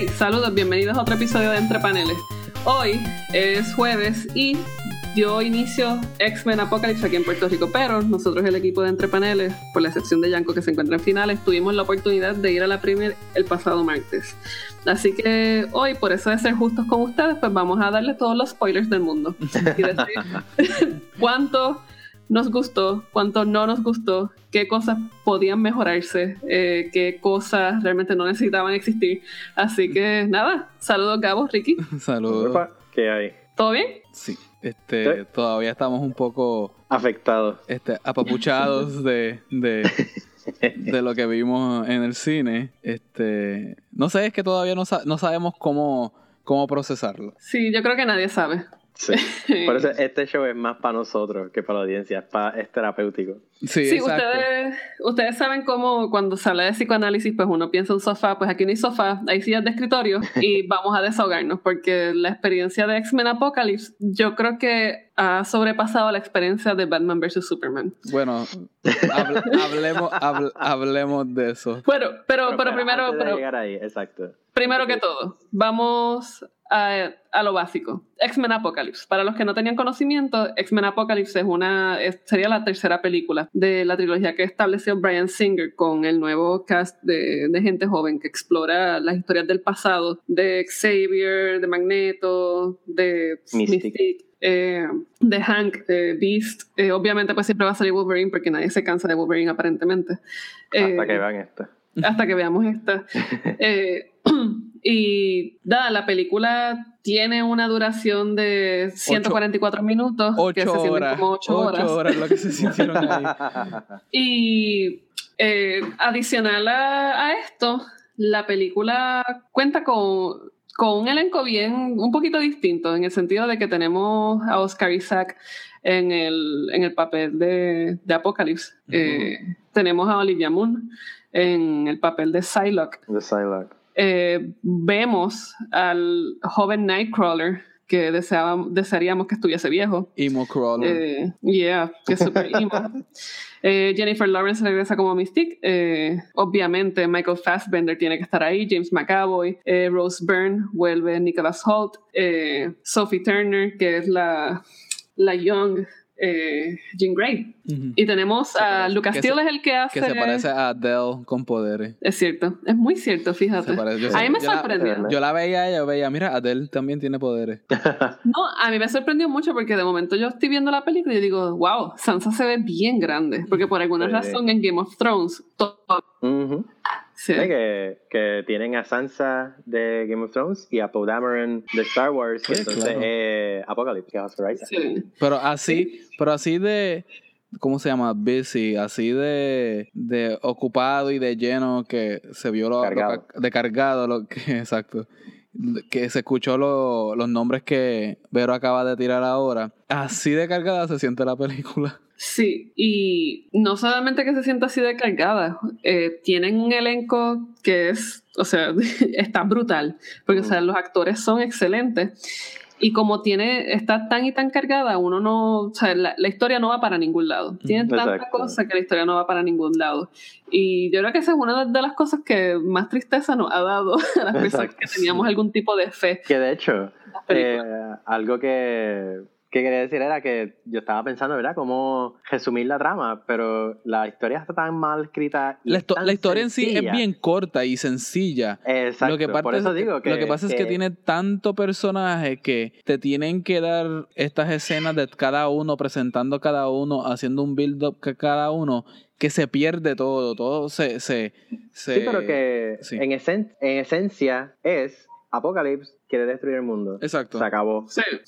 Hey, saludos, bienvenidos a otro episodio de Entre Paneles. Hoy es jueves y dio inicio X-Men Apocalypse aquí en Puerto Rico, pero nosotros el equipo de Entre Paneles, por la excepción de Yanko que se encuentra en finales, tuvimos la oportunidad de ir a la premier el pasado martes. Así que hoy, por eso de ser justos con ustedes, pues vamos a darle todos los spoilers del mundo y decir cuánto nos gustó, cuánto no nos gustó, qué cosas podían mejorarse, eh, qué cosas realmente no necesitaban existir. Así que nada, saludos Gabo, Ricky. Saludos. ¿Qué hay? ¿Todo bien? Sí, este, todavía estamos un poco afectados, este, apapuchados de, de, de, lo que vimos en el cine. Este, no sé, es que todavía no, no sabemos cómo, cómo procesarlo. Sí, yo creo que nadie sabe. Sí. Por eso este show es más para nosotros que para la audiencia, es, para, es terapéutico. Sí, ustedes, ustedes saben cómo cuando se habla de psicoanálisis, pues uno piensa un sofá, pues aquí no hay sofá, hay sillas de escritorio y vamos a desahogarnos, porque la experiencia de X-Men Apocalypse yo creo que ha sobrepasado la experiencia de Batman vs. Superman. Bueno, hablemos, hablemos de eso. Bueno, pero, pero, primero... exacto. Primero que todo, vamos a, lo básico. X-Men Apocalypse. Para los que no tenían conocimiento, X-Men Apocalypse es una, sería la tercera película de la trilogía que estableció Brian Singer con el nuevo cast de, gente joven que explora las historias del pasado de Xavier, de Magneto, de Mystique. Eh, de Hank, de Beast. Eh, obviamente, pues siempre va a salir Wolverine porque nadie se cansa de Wolverine aparentemente. Hasta que eh, vean esta. Hasta que veamos esta. Y nada, la película tiene una duración de 144 minutos. 8 que se horas. Como 8 horas. horas lo que se sintieron ahí. y eh, adicional a, esto, la película cuenta con, con un elenco bien, un poquito distinto, en el sentido de que tenemos a Oscar Isaac en el, en el papel de, de Apocalypse. Eh, tenemos a Olivia Moon en el papel de Psylocke. De Psylocke. Eh, vemos al joven Nightcrawler que deseábamos, desearíamos que estuviese viejo. Emo Crawler. Eh, yeah, que es super emo. Eh, Jennifer Lawrence regresa como Mystique. obviamente, Michael Fassbender tiene que estar ahí. James McAvoy. Rose Byrne vuelve Nicholas Holt. Sophie Turner, que es la, la Young eh, Jean Grey. Y tenemos a Lucas Steele, es el que hace. Que se parece a Adele con poderes. Es cierto, es muy cierto, fíjate. a mí me sorprendió. yo la veía, yo veía, mira, Adele también tiene poderes. no, a mí me sorprendió mucho porque de momento yo estoy viendo la película y digo, wow, Sansa se ve bien grande. Porque por alguna razón en Game of Thrones, todo. Sí. Que, que, tienen a Sansa de Game of Thrones y a Poe Dameron de Star Wars, que entonces eh, Apocalypse, que sí. Pero así, pero así de, ¿cómo se llama? Busy, así de, de ocupado y de lleno que se vio lo, cargado. de cargado, lo que, exacto que se escuchó los nombres que Vero acaba de tirar ahora. Así de cargada se siente la película. Sí, y no solamente que se sienta así de cargada, eh, tienen un elenco que es, o sea, está brutal, porque o sea, los actores son excelentes. Y como tiene, está tan y tan cargada, uno no, o sea, la, historia no va para ningún lado. Tiene tanta cosa que la historia no va para ningún lado. Y yo creo que esa es una de las cosas que más tristeza nos ha dado a las personas que teníamos algún tipo de fe. Que de hecho, eh, algo que que quería decir era que yo estaba pensando, ¿verdad? Cómo resumir la trama, pero la historia está tan mal escrita. la, historia en sí es bien corta y sencilla. Exacto, lo que por eso digo que... Lo que pasa es que tiene tanto personaje que te tienen que dar estas escenas de cada uno, presentando cada uno, haciendo un build-up cada uno, que se pierde todo, todo se... se, sí, pero que En, en esencia es Apocalypse quiere destruir el mundo. Exacto. Se acabó.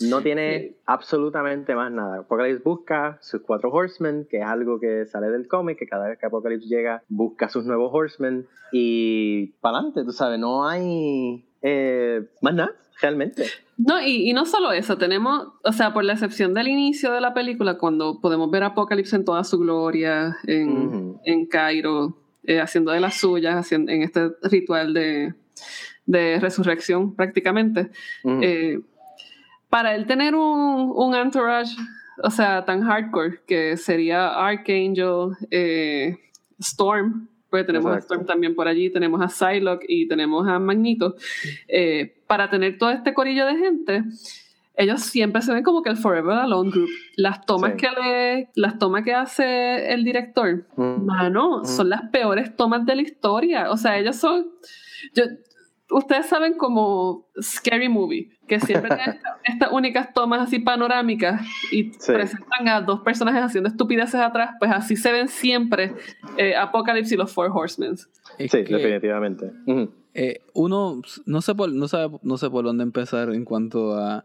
No tiene absolutamente más nada. Apocalypse busca sus cuatro horsemen, que es algo que sale del cómic, que cada vez que Apocalypse llega, busca sus nuevos horsemen y para adelante, tú sabes, no hay eh, más nada, realmente. No, y, no solo eso, tenemos, o sea, por la excepción del inicio de la película, cuando podemos ver Apocalypse en toda su gloria, en, en Cairo, eh, haciendo de las suyas, haciendo, en este ritual de de resurrección prácticamente. Eh, para él tener un, un, entourage, o sea, tan hardcore, que sería Archangel, eh, Storm, porque tenemos a Storm también por allí, tenemos a Psylocke y tenemos a Magneto, eh, para tener todo este corillo de gente, ellos siempre se ven como que el Forever Alone Group. Las tomas que le, las tomas que hace el director, mm. mano, mm. son las peores tomas de la historia. O sea, ellos son. Yo, ustedes saben como Scary Movie, que siempre tienen estas únicas tomas así panorámicas y presentan a dos personajes haciendo estupideces atrás, pues así se ven siempre eh, Apocalypse y los Four Horsemen. sí, definitivamente. Eh, uno no sé, por, no, sabe, no sé por dónde empezar en cuanto a...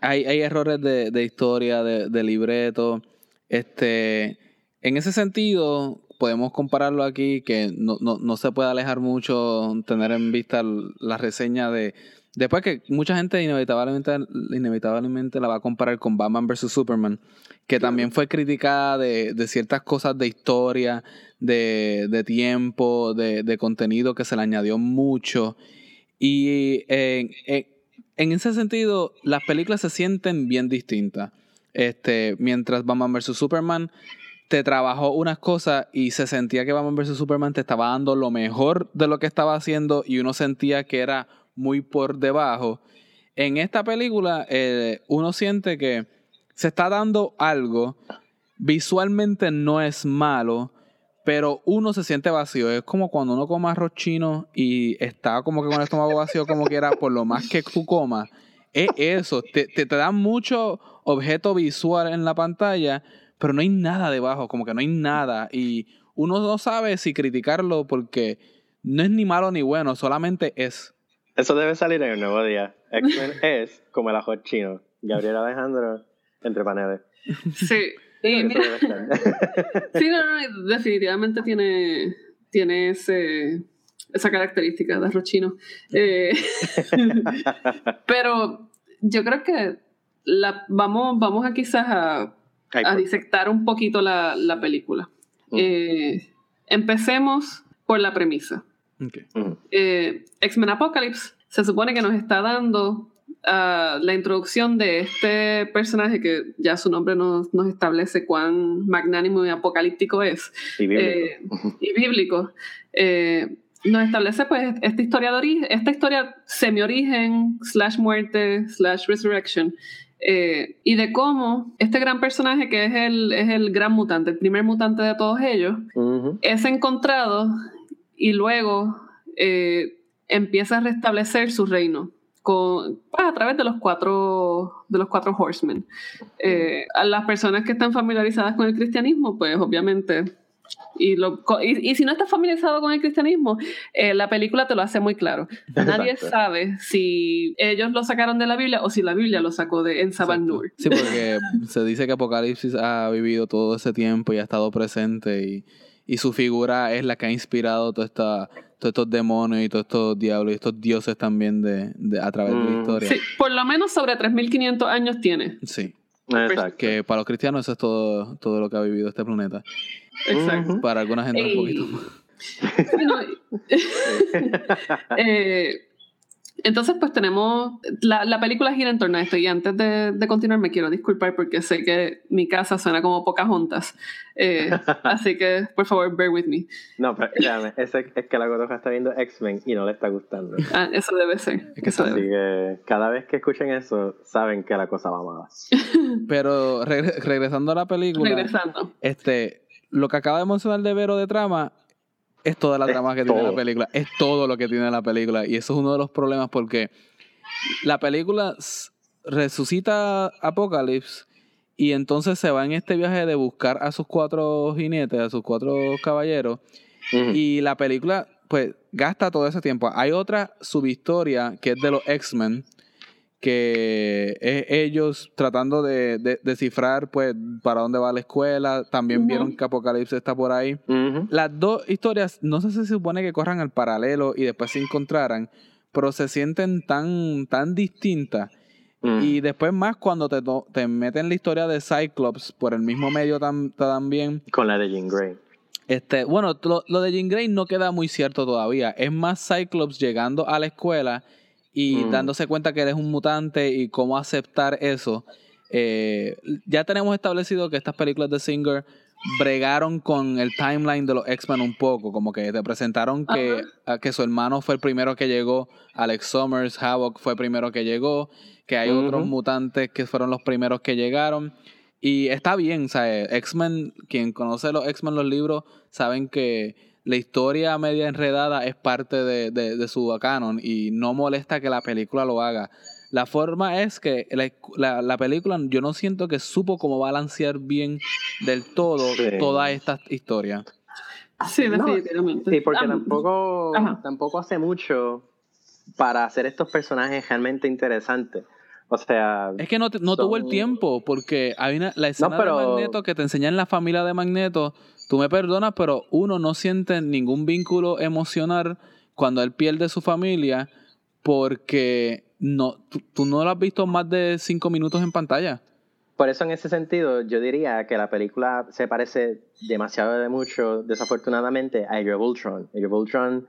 Hay, hay errores de, de historia, de, de libreto. Este, en ese sentido, podemos compararlo aquí, que no, no, no, se puede alejar mucho tener en vista la reseña de... Después que mucha gente inevitablemente, inevitablemente la va a comparar con Batman vs. Superman, que también fue criticada de, de ciertas cosas de historia, de, de tiempo, de, de, contenido que se le añadió mucho. Y en, en, en ese sentido, las películas se sienten bien distintas. Este, mientras Batman vs. Superman te trabajó unas cosas y se sentía que Batman vs. Superman te estaba dando lo mejor de lo que estaba haciendo y uno sentía que era muy por debajo. En esta película eh, uno siente que se está dando algo, visualmente no es malo, pero uno se siente vacío. Es como cuando uno come arroz chino y está como que con el estómago vacío como que era por lo más que tú comas. Es eso, te, te, te da mucho objeto visual en la pantalla, pero no hay nada debajo, como que no hay nada. Y uno no sabe si criticarlo porque no es ni malo ni bueno, solamente es. Eso debe salir en el nuevo día. X-Men es como el ajo chino. Gabriel Alejandro entre paneles. Sí. Sí, sí, no, no, definitivamente tiene, tiene ese, esa característica de arroz chino. Eh, pero yo creo que la, vamos, vamos a quizás a a disectar un poquito la, la película. Mm. Eh, empecemos por la premisa. Eh, X-Men Apocalypse se supone que nos está dando ah, la introducción de este personaje que ya su nombre nos, nos establece cuán magnánimo y apocalíptico es. Y bíblico. Eh, nos establece pues esta historia de origen, esta historia semi-origen, slash muerte, slash resurrection, eh, y de cómo este gran personaje, que es el, es el gran mutante, el primer mutante de todos ellos, es encontrado y luego eh, empieza a restablecer su reino. Con, pues, a través de los cuatro de los cuatro horsemen eh, a las personas que están familiarizadas con el cristianismo pues obviamente y, lo, y, si no estás familiarizado con el cristianismo, eh, la película te lo hace muy claro. Nadie sabe si ellos lo sacaron de la Biblia o si la Biblia lo sacó de en Nur. Sí, porque se dice que Apocalipsis ha vivido todo ese tiempo y ha estado presente y, y su figura es la que ha inspirado toda esta, todos estos demonios y todos estos diablos y estos dioses también de, de a través de la mm. historia. Sí, por lo menos sobre 3.500 años tiene. Sí. Exacto. Que para los cristianos eso es todo, todo lo que ha vivido este planeta. Exacto. Para alguna gente un poquito más. eh, entonces, pues tenemos. La, la, película gira en torno a esto. Y antes de, de, continuar, me quiero disculpar porque sé que mi casa suena como pocas juntas. Eh, así que, por favor, bear with me. No, pero créame, es, es que la Gotoja está viendo X-Men y no le está gustando. Ah, eso debe ser. Es que así que cada vez que escuchen eso, saben que la cosa va mal. pero regresando a la película. Regresando. Este, lo que acaba de mencionar de Vero de trama es toda la trama que tiene la película. Es todo lo que tiene la película. Y eso es uno de los problemas porque la película resucita Apocalypse y entonces se va en este viaje de buscar a sus cuatro jinetes, a sus cuatro caballeros. Y la película, pues, gasta todo ese tiempo. Hay otra subhistoria que es de los X-Men que es ellos tratando de, descifrar pues para dónde va la escuela. También vieron que Apocalipsis está por ahí. Las dos historias no sé si se supone que corran al paralelo y después se encontraran, pero se sienten tan, tan distintas. Y después más cuando te, te meten la historia de Cyclops por el mismo medio también. Con la de Jean Grey. Este, bueno, lo, lo de Jean Grey no queda muy cierto todavía. Es más Cyclops llegando a la escuela y mm. dándose cuenta que eres un mutante y cómo aceptar eso. Eh, ya tenemos establecido que estas películas de Singer bregaron con el timeline de los X-Men un poco, como que te presentaron que, que su hermano fue el primero que llegó, Alex Summers, Havoc fue el primero que llegó, que hay otros mutantes que fueron los primeros que llegaron. Y está bien, ¿sabes? X-Men, quien conoce los X-Men, los libros, saben que la historia media enredada es parte de, de, su canon y no molesta que la película lo haga. La forma es que la, la, película yo no siento que supo cómo balancear bien del todo toda esta historia. Sí, definitivamente. sí, porque ah, tampoco, tampoco hace mucho para hacer estos personajes realmente interesantes. O sea. Es que no, no tuvo el tiempo, porque hay una, la escena de Magneto que te enseña en la familia de Magneto. Tú me perdonas, pero uno no siente ningún vínculo emocional cuando él pierde su familia, porque no, tú, no lo has visto más de cinco minutos en pantalla. Por eso, en ese sentido, yo diría que la película se parece demasiado de mucho, desafortunadamente, a Age of Ultron. Age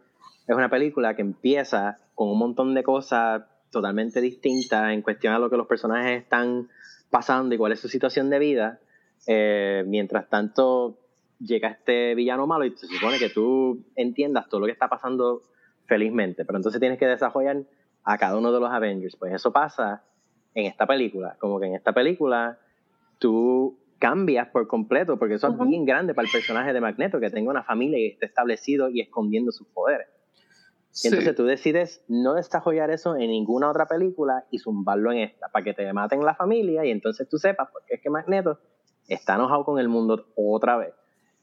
es una película que empieza con un montón de cosas totalmente distintas en cuestión a lo que los personajes están pasando y cuál es su situación de vida. Eh, mientras tanto, llega este villano malo y se supone que tú entiendas todo lo que está pasando felizmente, pero entonces tienes que desarrollar a cada uno de los Avengers. Pues eso pasa en esta película, como que en esta película tú cambias por completo, porque eso es bien grande para el personaje de Magneto, que tenga una familia y esté establecido y escondiendo sus poderes. Entonces tú decides no desarrollar eso en ninguna otra película y zumbarlo en esta, para que te maten la familia y entonces tú sepas por qué es que Magneto está enojado con el mundo otra vez.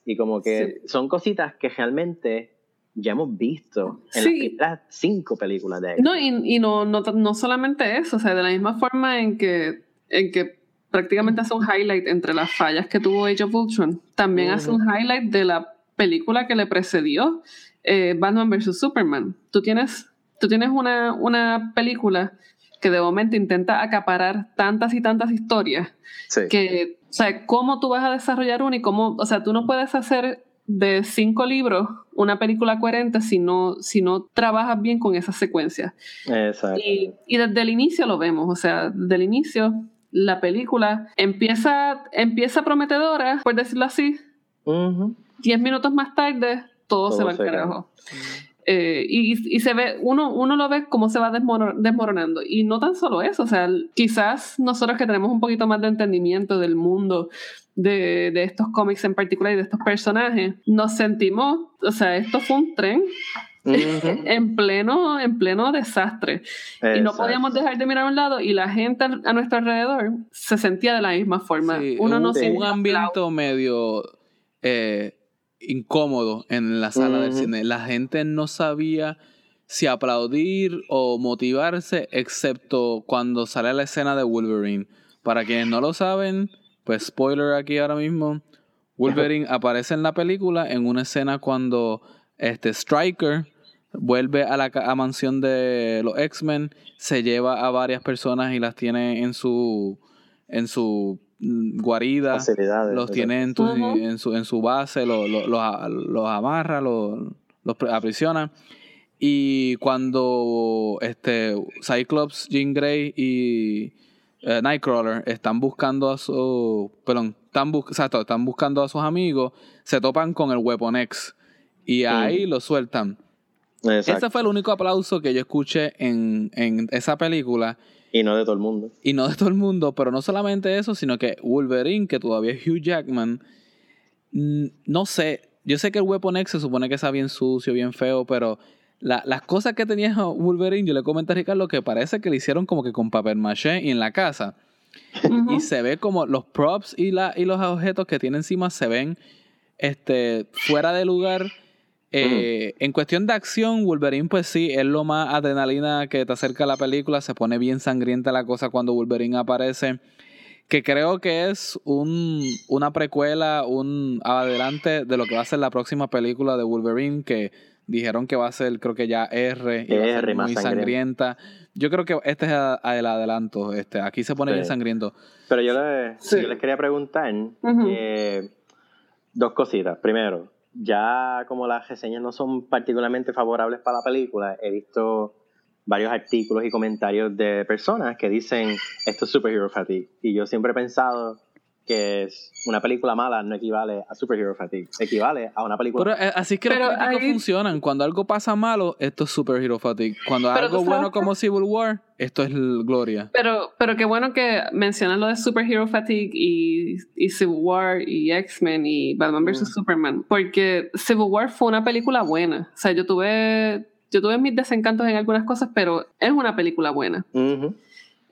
Y como que son cositas que realmente ya hemos visto en las cinco películas de él. No, y, no, no, solamente eso, o sea, de la misma forma en que, en que prácticamente hace un highlight entre las fallas que tuvo Age of Ultron, también hace un highlight de la película que le precedió, eh, Batman vs. Superman. Tú tienes, tú tienes una, una película que de momento intenta acaparar tantas y tantas historias que, o sea, ¿cómo tú vas a desarrollar una y cómo, o sea, tú no puedes hacer de cinco libros una película coherente si no, si no trabajas bien con esas secuencias. Exacto. Y, y, desde el inicio lo vemos, o sea, desde el inicio la película empieza, empieza prometedora, por decirlo así. Diez minutos más tarde, todo, se va al carajo. Eh, y, y, se ve, uno, uno lo ve cómo se va desmoronando. Y no tan solo eso, o sea, quizás nosotros que tenemos un poquito más de entendimiento del mundo de, de estos cómics en particular y de estos personajes, nos sentimos, o sea, esto fue un tren en pleno en pleno desastre. Y no podíamos dejar de mirar a un lado y la gente a nuestro alrededor se sentía de la misma forma. Uno un, no un ambiente medio eh, incómodo en la sala del cine. La gente no sabía si aplaudir o motivarse excepto cuando sale la escena de Wolverine. Para quienes no lo saben pues spoiler aquí ahora mismo. Wolverine aparece en la película en una escena cuando este Striker vuelve a la mansión de los X-Men, se lleva a varias personas y las tiene en su en su guarida, los tiene en, su, en su base, los, los, amarra, los, los aprisiona. Y cuando este Cyclops, Jean Grey y eh, Nightcrawler están buscando a su. Perdón, están, están buscando a sus amigos, se topan con el Weapon X y ahí lo sueltan. Ese fue el único aplauso que yo escuché en, en esa película. Y no de todo el mundo. Y no de todo el mundo, pero no solamente eso, sino que Wolverine, que todavía es Hugh Jackman, no sé, yo sé que el Weapon X se supone que está bien sucio, bien feo, pero las cosas que tenía Wolverine, yo le comenté a Ricardo que parece que le hicieron como que con papel maché y en la casa. Y se ve como los props y, la, y los objetos que tiene encima se ven este, fuera de lugar. Eh, en cuestión de acción, Wolverine, pues sí, es lo más adrenalina que te acerca a la película. Se pone bien sangrienta la cosa cuando Wolverine aparece. Que creo que es un, una precuela, un adelante de lo que va a ser la próxima película de Wolverine. Que Dijeron que va a ser, creo que ya R, y R muy sangrienta. Yo creo que este es el adelanto. Este, aquí se pone bien sangriento. Pero yo, les quería preguntar eh, dos cositas. Primero, ya como las reseñas no son particularmente favorables para la película, he visto varios artículos y comentarios de personas que dicen esto es superhero fatigue. Y yo siempre he pensado que es una película mala no equivale a superhero fatigue, equivale a una película. Pero eh, así es que los críticos funcionan. Cuando algo pasa malo, esto es superhero fatigue. Cuando algo bueno como Civil War, esto es gloria. Pero, pero qué bueno que mencionan lo de superhero fatigue y, y Civil War y X-Men y Batman vs. Mm. Superman. Porque Civil War fue una película buena. O sea, yo tuve, yo tuve mis desencantos en algunas cosas, pero es una película buena.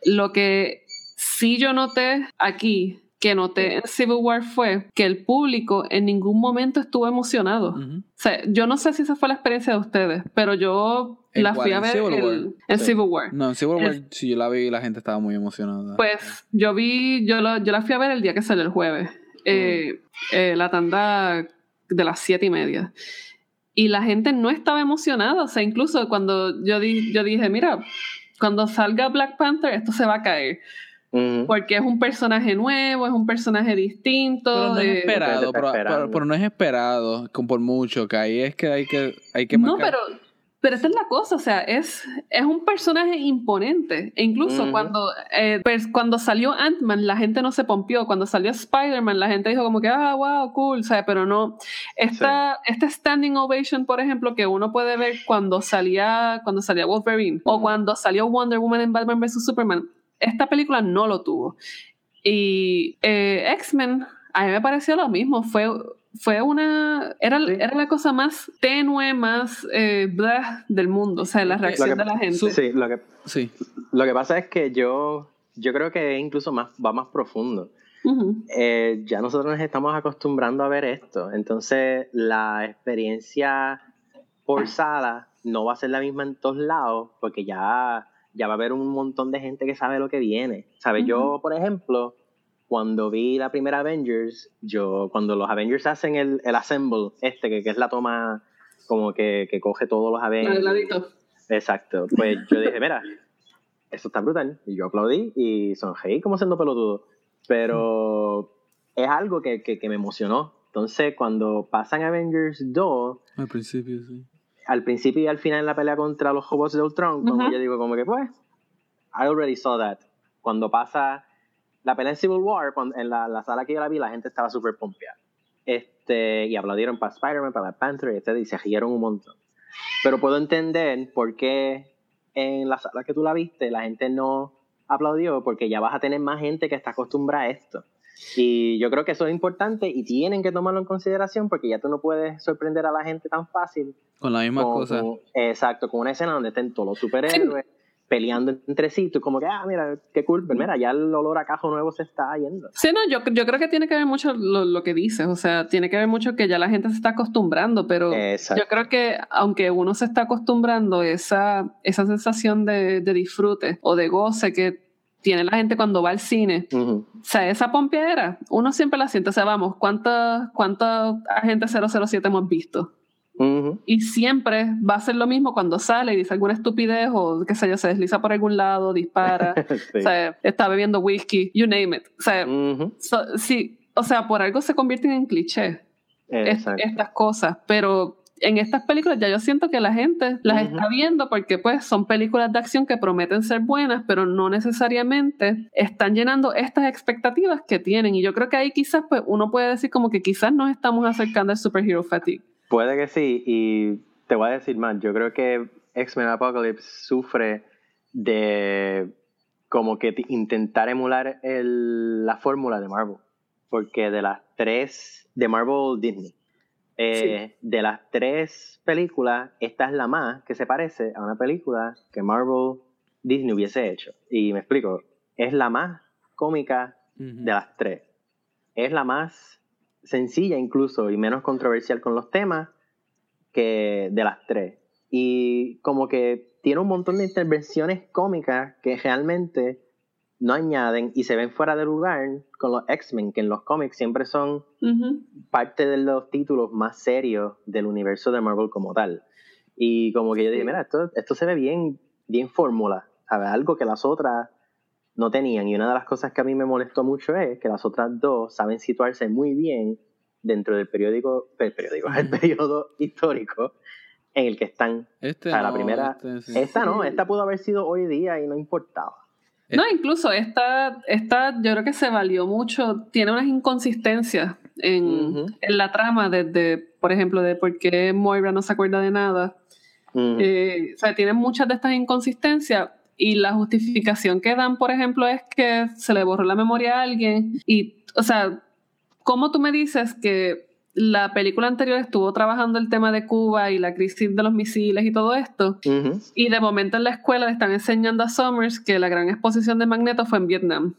Lo que sí yo noté aquí que noté en Civil War fue que el público en ningún momento estuvo emocionado. O sea, yo no sé si esa fue la experiencia de ustedes, pero yo la fui a ver en Civil War. No, en Civil War sí yo la vi y la gente estaba muy emocionada. Pues yo vi, yo, yo la fui a ver el día que salió el jueves, eh, eh, la tanda de las siete y media. Y la gente no estaba emocionada, o sea, incluso cuando yo, di, yo dije, mira, cuando salga Black Panther, esto se va a caer. Porque es un personaje nuevo, es un personaje distinto. Pero no es esperado, pero, no es esperado por mucho, que ahí es que hay que, hay que No, pero, pero esta es la cosa, o sea, es, es un personaje imponente. E incluso cuando, eh, cuando salió Ant-Man, la gente no se pompió. Cuando salió Spider-Man, la gente dijo como que, ah, wow, cool, sea Pero no. Esta, Este standing ovation, por ejemplo, que uno puede ver cuando salía, cuando salía Wolverine o cuando salió Wonder Woman en Batman vs. Superman, esta película no lo tuvo. Y eh, X-Men, a mí me pareció lo mismo. Fue, fue una. Era, era la cosa más tenue, más eh, del mundo. O sea, la reacción de la gente. Sí, lo que, sí. lo que pasa es que yo, yo creo que incluso más, va más profundo. Eh, ya nosotros nos estamos acostumbrando a ver esto. Entonces, la experiencia forzada no va a ser la misma en todos lados, porque ya ya va a haber un montón de gente que sabe lo que viene. ¿Sabes? Yo, por ejemplo, cuando vi la primera Avengers, yo, cuando los Avengers hacen el, el assemble, este, que, que, es la toma como que, que coge todos los Avengers. Exacto. Pues yo dije, mira, eso está brutal. Y yo aplaudí y sonreí como siendo pelotudo. Pero es algo que, que, que me emocionó. Entonces, cuando pasan Avengers 2... Al principio, sí al principio y al final en la pelea contra los robots de Ultron, como yo digo, como que pues, I already saw that. Cuando pasa la pelea en Civil War, en la, sala que yo la vi, la gente estaba súper pompeada. Este, y aplaudieron para Spider-Man, para Black Panther, y, y se rieron un montón. Pero puedo entender por qué en la sala que tú la viste la gente no aplaudió, porque ya vas a tener más gente que está acostumbrada a esto. Y yo creo que eso es importante y tienen que tomarlo en consideración porque ya tú no puedes sorprender a la gente tan fácil. Con la misma cosa. exacto, con una escena donde estén todos los superhéroes peleando entre sí. Tú como que, ah, mira, qué cool. Pero mira, ya el olor a cajo nuevo se está yendo. Sí, no, yo, yo creo que tiene que ver mucho lo, que dices. O sea, tiene que ver mucho que ya la gente se está acostumbrando. Pero yo creo que aunque uno se está acostumbrando, esa, esa sensación de, de disfrute o de goce que tiene la gente cuando va al cine. O sea, esa pompeadera, uno siempre la siente. O sea, vamos, ¿cuántos cuánta agentes 007 hemos visto? Y siempre va a ser lo mismo cuando sale y dice alguna estupidez o qué sé yo, se desliza por algún lado, dispara, o sea, está bebiendo whisky, you name it. O sea, sí, o sea, por algo se convierten en cliché estas cosas, pero en estas películas ya yo siento que la gente las está viendo porque pues son películas de acción que prometen ser buenas, pero no necesariamente están llenando estas expectativas que tienen. Y yo creo que ahí quizás pues uno puede decir como que quizás nos estamos acercando al superhero fatigue. Puede que sí, y te voy a decir más, yo creo que X-Men Apocalypse sufre de como que intentar emular la fórmula de Marvel, porque de las tres de Marvel Disney, eh, de las tres películas, esta es la más que se parece a una película que Marvel Disney hubiese hecho. Y me explico, es la más cómica de las tres. Es la más sencilla incluso y menos controversial con los temas que de las tres. Y como que tiene un montón de intervenciones cómicas que realmente no añaden y se ven fuera de lugar con los X-Men, que en los cómics siempre son parte de los títulos más serios del universo de Marvel como tal. Y como que yo dije, mira, esto, esto se ve bien, bien fórmula, ¿sabes? Algo que las otras no tenían. Y una de las cosas que a mí me molestó mucho es que las otras dos saben situarse muy bien dentro del periódico, el periódico, el periodo histórico en el que están. Este la primera, este, esta no, esta pudo haber sido hoy día y no importaba. No, incluso esta, esta yo creo que se valió mucho, tiene unas inconsistencias en, la trama desde, por ejemplo, de por qué Moira no se acuerda de nada. Eh, o sea, tiene muchas de estas inconsistencias y la justificación que dan, por ejemplo, es que se le borró la memoria a alguien y, o sea, ¿cómo tú me dices que la película anterior estuvo trabajando el tema de Cuba y la crisis de los misiles y todo esto. Y de momento en la escuela le están enseñando a Summers que la gran exposición de Magneto fue en Vietnam.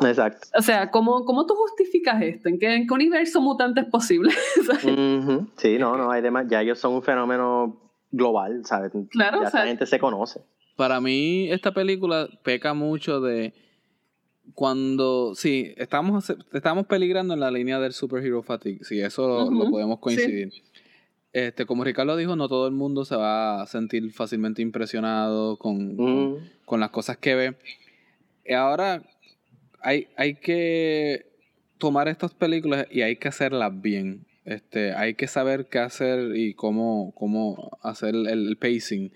Exacto. O sea, ¿cómo, cómo tú justificas esto? ¿En qué, universo mutante es posible? Sí, no, no, hay demás. Ya ellos son un fenómeno global, ¿sabes? Claro, ya la gente se conoce. Para mí, esta película peca mucho de cuando, sí, estamos, estamos peligrando en la línea del superhero fatigue, sí, eso lo, podemos coincidir. Este, como Ricardo dijo, no todo el mundo se va a sentir fácilmente impresionado con, con, las cosas que ve. Ahora hay, hay que tomar estas películas y hay que hacerlas bien. Este, hay que saber qué hacer y cómo, cómo hacer el, pacing.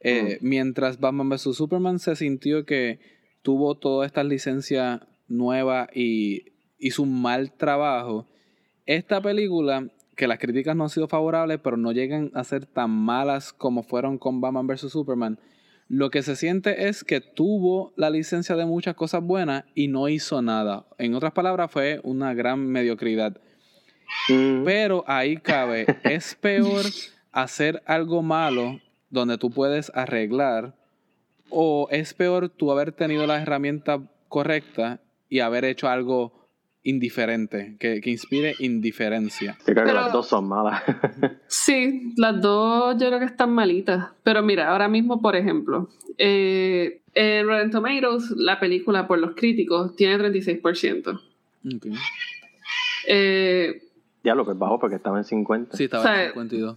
Eh, mientras Batman vs. Superman se sintió que tuvo todas estas licencias nuevas y hizo un mal trabajo. Esta película, que las críticas no han sido favorables, pero no llegan a ser tan malas como fueron con Batman vs. Superman, lo que se siente es que tuvo la licencia de muchas cosas buenas y no hizo nada. En otras palabras, fue una gran mediocridad. Mm. Pero ahí cabe, es peor hacer algo malo donde tú puedes arreglar ¿O es peor tú haber tenido la herramienta correcta y haber hecho algo indiferente, que, inspire indiferencia? Yo creo que las dos son malas. sí, las dos yo creo que están malitas. Pero mira, ahora mismo, por ejemplo, eh, en Rotten Tomatoes, la película por los críticos tiene 36%. Okay. Eh, ya lo que es bajo porque estaba en 50. Sí, estaba en 52.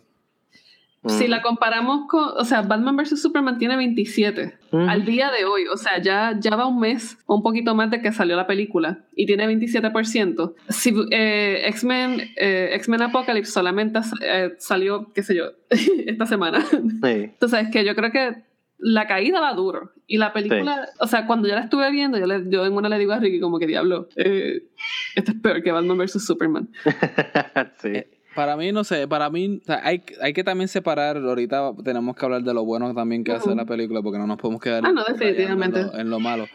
Si la comparamos con, o sea, Batman vs. Superman tiene 27 al día de hoy, o sea, ya, ya va un mes o un poquito más de que salió la película y tiene 27%. Si eh, X-Men eh, X-Men Apocalypse solamente eh, salió, qué sé yo, esta semana. Entonces, es que yo creo que la caída va duro. Y la película, o sea, cuando yo la estuve viendo, yo, le, yo en una le digo a Ricky como que diablo, esto es peor que Batman vs. Superman. sí. Para mí, no sé, para mí hay, hay que también separar, ahorita tenemos que hablar de lo bueno también que hace la película, porque no nos podemos quedar ah, no, definitivamente. En, lo, malo.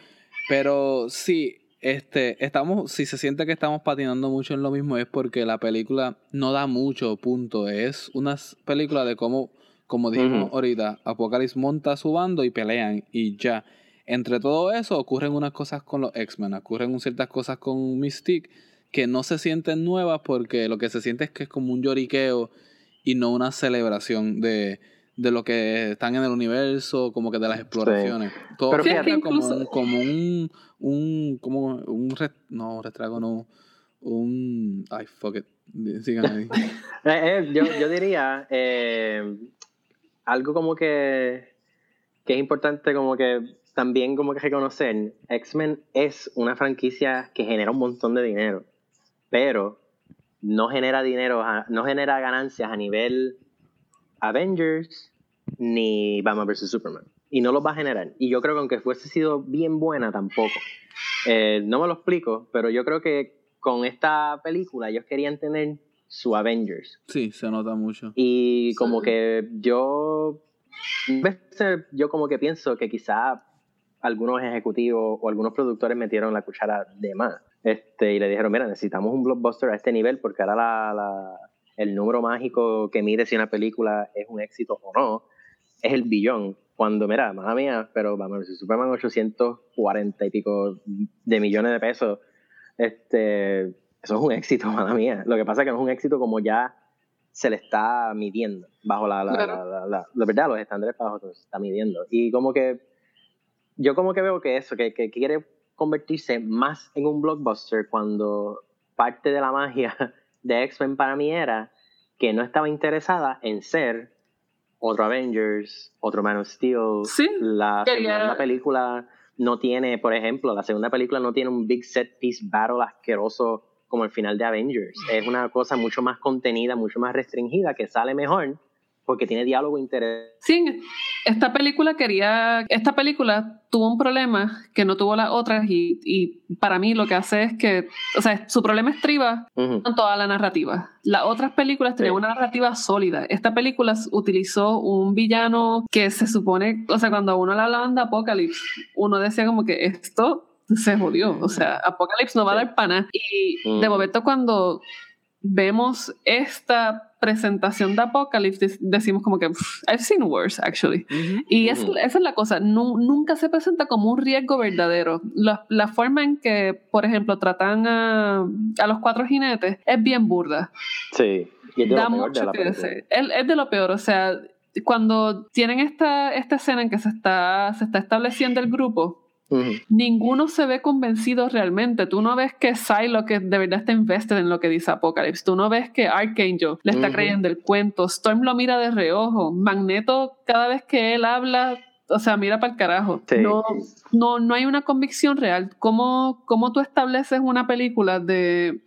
Pero sí, este, estamos, si se siente que estamos patinando mucho en lo mismo, es porque la película no da mucho, punto. Es una película de cómo, como dijimos ahorita, Apocalypse monta su bando y pelean y ya. Entre todo eso ocurren unas cosas con los X-Men, ocurren ciertas cosas con Mystique que no se sienten nuevas porque lo que se siente es que es como un lloriqueo y no una celebración de, lo que están en el universo, como que de las exploraciones. Todo Pero fíjate, como, un, como un, un, como un, no, retrago no, un, ay, fuck it, sigan ahí. Eh, eh, yo, yo, diría eh, algo como que, que es importante como que también como que reconocer, X-Men es una franquicia que genera un montón de dinero pero no genera dinero, no genera ganancias a nivel Avengers ni Batman vs. Superman. Y no los va a generar. Y yo creo que aunque fuese sido bien buena, tampoco. Eh, no me lo explico, pero yo creo que con esta película ellos querían tener su Avengers. Sí, se nota mucho. Y como que yo, yo como que pienso que quizá algunos ejecutivos o algunos productores metieron la cuchara de más. Este, y le dijeron, mira, necesitamos un blockbuster a este nivel porque ahora la, el número mágico que mide si una película es un éxito o no es el billón. Cuando, mira, madre mía, pero vamos, si Superman 840 y pico de millones de pesos, este, eso es un éxito, madre mía. Lo que pasa es que no es un éxito como ya se le está midiendo bajo la, la, la, la, verdad, los estándares bajo se está midiendo. Y como que yo como que veo que eso, que, que quiere convertirse más en un blockbuster cuando parte de la magia de X-Men para mí era que no estaba interesada en ser otro Avengers, otro Man of Steel. la segunda película no tiene, por ejemplo, la segunda película no tiene un big set piece battle asqueroso como el final de Avengers. Es una cosa mucho más contenida, mucho más restringida, que sale mejor porque tiene diálogo interesante. Sí, esta película quería, esta película tuvo un problema que no tuvo las otras y, y para mí lo que hace es que, o sea, su problema estriba en toda la narrativa. Las otras películas tenían una narrativa sólida. Esta película utilizó un villano que se supone, o sea, cuando uno le hablaban de Apocalypse, uno decía como que esto se jodió. O sea, Apocalypse no va a dar pana. Y de momento cuando vemos esta presentación de Apocalypse, decimos como que I've seen worse, actually. Y esa es la cosa, nunca se presenta como un riesgo verdadero. La, forma en que, por ejemplo, tratan a, los cuatro jinetes es bien burda. Sí, y es de da mucho que decir. Es, de lo peor, o sea, cuando tienen esta, esta escena en que se está, se está estableciendo el grupo, Ninguno se ve convencido realmente. Tú no ves que lo que de verdad está invested en lo que dice Apocalypse. Tú no ves que Archangel le está creyendo el cuento. Storm lo mira de reojo. Magneto, cada vez que él habla, o sea, mira para el carajo. No, no, no hay una convicción real. ¿Cómo, cómo tú estableces una película de,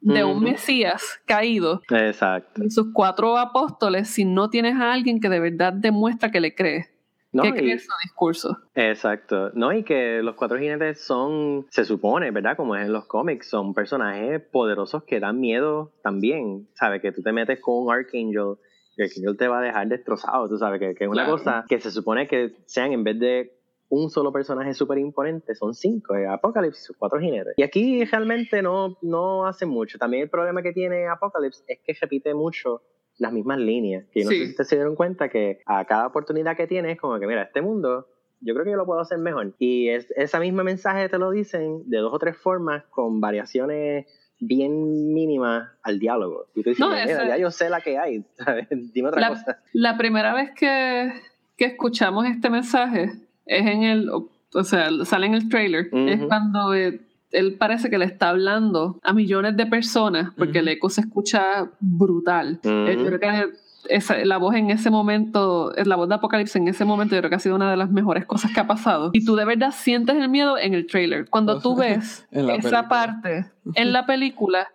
de un Mesías caído Exacto. y sus cuatro apóstoles si no tienes a alguien que de verdad demuestra que le cree? No, ¿Qué cree su discurso? Exacto. No, y que los cuatro jinetes son, se supone, ¿verdad? Como es en los cómics, son personajes poderosos que dan miedo también. ¿Sabes? Que tú te metes con un Archangel y Archangel te va a dejar destrozado, tú sabes, que, es una cosa que se supone que sean en vez de un solo personaje súper imponente, son cinco, Apocalypse y sus cuatro jinetes. Y aquí realmente no, no hace mucho. También el problema que tiene Apocalypse es que repite mucho las mismas líneas. Que no sé si te se dieron cuenta que a cada oportunidad que tienes, como que mira, este mundo, yo creo que yo lo puedo hacer mejor. Y es, esa misma mensaje te lo dicen de dos o tres formas con variaciones bien mínimas al diálogo. Y tú dices, mira, ya yo sé la que hay. Dime otra cosa. La primera vez que, que escuchamos este mensaje es en el, o sea, sale en el trailer, es cuando eh, él parece que le está hablando a millones de personas porque el eco se escucha brutal. Eh, yo creo que esa, la voz en ese momento, la voz de Apocalipsis en ese momento, yo creo que ha sido una de las mejores cosas que ha pasado. Y tú de verdad sientes el miedo en el trailer. Cuando tú ves esa parte en la película,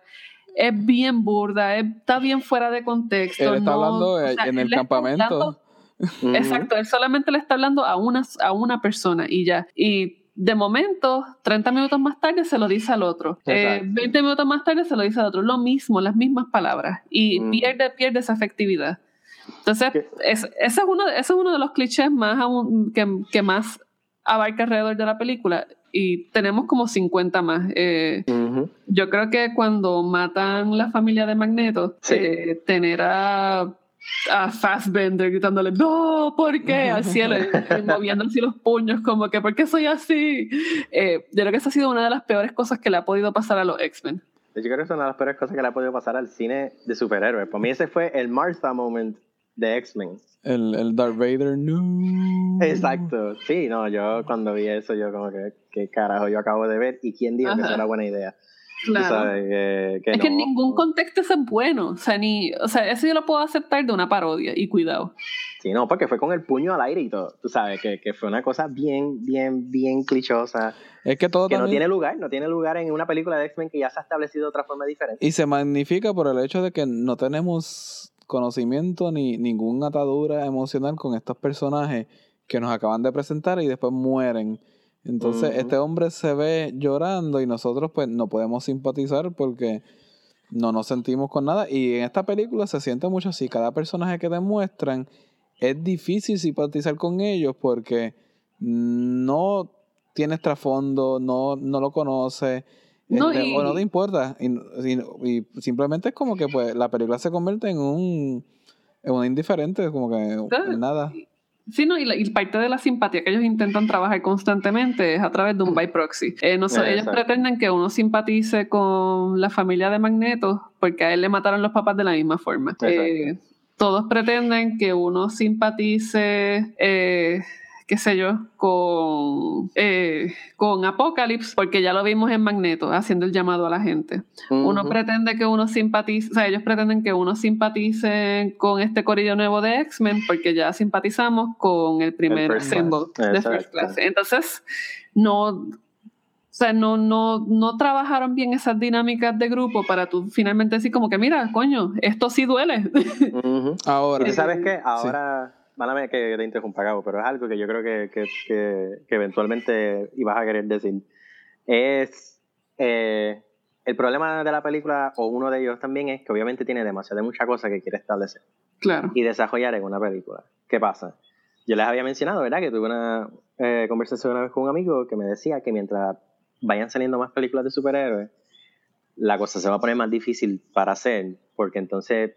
es bien burda, está bien fuera de contexto. Él está hablando en el campamento. exacto, él solamente le está hablando a una, a una persona y ya. Y de momento, 30 minutos más tarde se lo dice al otro. 20 eh, minutos más tarde se lo dice al otro. Lo mismo, las mismas palabras. Y mm. pierde, pierde esa efectividad. Entonces, ese, es uno, es uno de los clichés más que, que, más abarca alrededor de la película. Y tenemos como 50 más. Eh, yo creo que cuando matan la familia de Magneto, eh, tener a a Fassbender gritándole, no, ¿por qué? Al cielo, moviendo así los puños, como que, ¿por qué soy así? Eh, yo creo que esa ha sido una de las peores cosas que le ha podido pasar a los X-Men. Yo creo que es una de las peores cosas que le ha podido pasar al cine de superhéroes. Para mí ese fue el Martha moment de X-Men. El, el Darth Vader, no. Exacto. Sí, no, yo cuando vi eso, yo como que, ¿qué carajo yo acabo de ver? ¿Y quién dijo que eso era buena idea? Claro. es que en ningún contexto eso es bueno. O sea, ni, o sea, eso yo lo puedo aceptar de una parodia y cuidado. Sí, no, porque fue con el puño al aire y todo. Tú sabes, que, que fue una cosa bien, bien, bien clichosa. Es que todo que no tiene lugar, no tiene lugar en una película de X-Men que ya se ha establecido de otra forma diferente. Y se magnifica por el hecho de que no tenemos conocimiento ni ninguna atadura emocional con estos personajes que nos acaban de presentar y después mueren. Entonces, este hombre se ve llorando y nosotros pues no podemos simpatizar porque no nos sentimos con nada. Y en esta película se siente mucho así. Cada personaje que demuestran es difícil simpatizar con ellos porque no tienes trasfondo, no, no lo conoces. No, este, o no te importa. Y, simplemente es como que pues la película se convierte en un, en un indiferente, como que nada. Sí, no, y, parte de la simpatía que ellos intentan trabajar constantemente es a través de un by proxy. Eh, no ellos pretenden que uno simpatice con la familia de Magneto porque a él le mataron los papás de la misma forma. Eh, todos pretenden que uno simpatice eh, qué sé yo, con, eh, con Apocalypse, porque ya lo vimos en Magneto, haciendo el llamado a la gente. Uno pretende que uno simpatice, o sea, ellos pretenden que uno simpatice con este corillo nuevo de X-Men, porque ya simpatizamos con el primer symbol de First Class. Entonces, no sea, no, no, no trabajaron bien esas dinámicas de grupo para tú finalmente decir como que, mira, coño, esto sí duele. Ahora. ¿Y sabes qué? Ahora, sí. Que te interrumpa, Gabo, pero es algo que yo creo que, que, que, eventualmente ibas a querer decir. Es... Eh, el problema de la película, o uno de ellos también, es que obviamente tiene demasiada mucha cosa que quiere establecer. Claro. Y desarrollar en una película. ¿Qué pasa? Yo les había mencionado, ¿verdad? Que tuve una eh, conversación una vez con un amigo que me decía que mientras vayan saliendo más películas de superhéroes, la cosa se va a poner más difícil para hacer, porque entonces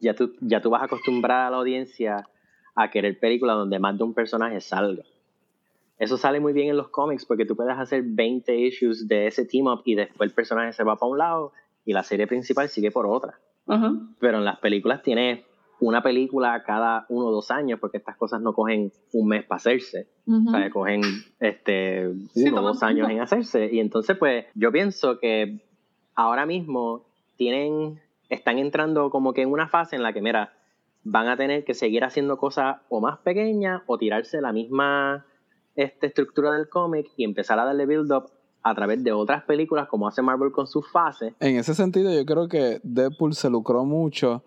ya tú, ya tú vas a acostumbrar a la audiencia a querer películas donde más de un personaje salga. Eso sale muy bien en los cómics porque tú puedes hacer 20 issues de ese team up y después el personaje se va para un lado y la serie principal sigue por otra. Pero en las películas tienes una película cada uno o dos años, porque estas cosas no cogen un mes para hacerse, o sea, cogen este, uno o dos años en hacerse. Y entonces, pues, yo pienso que ahora mismo tienen, están entrando como que en una fase en la que, mira, van a tener que seguir haciendo cosas o más pequeñas o tirarse la misma este, estructura del cómic y empezar a darle build-up a través de otras películas como hace Marvel con sus fases. En ese sentido, yo creo que Deadpool se lucró mucho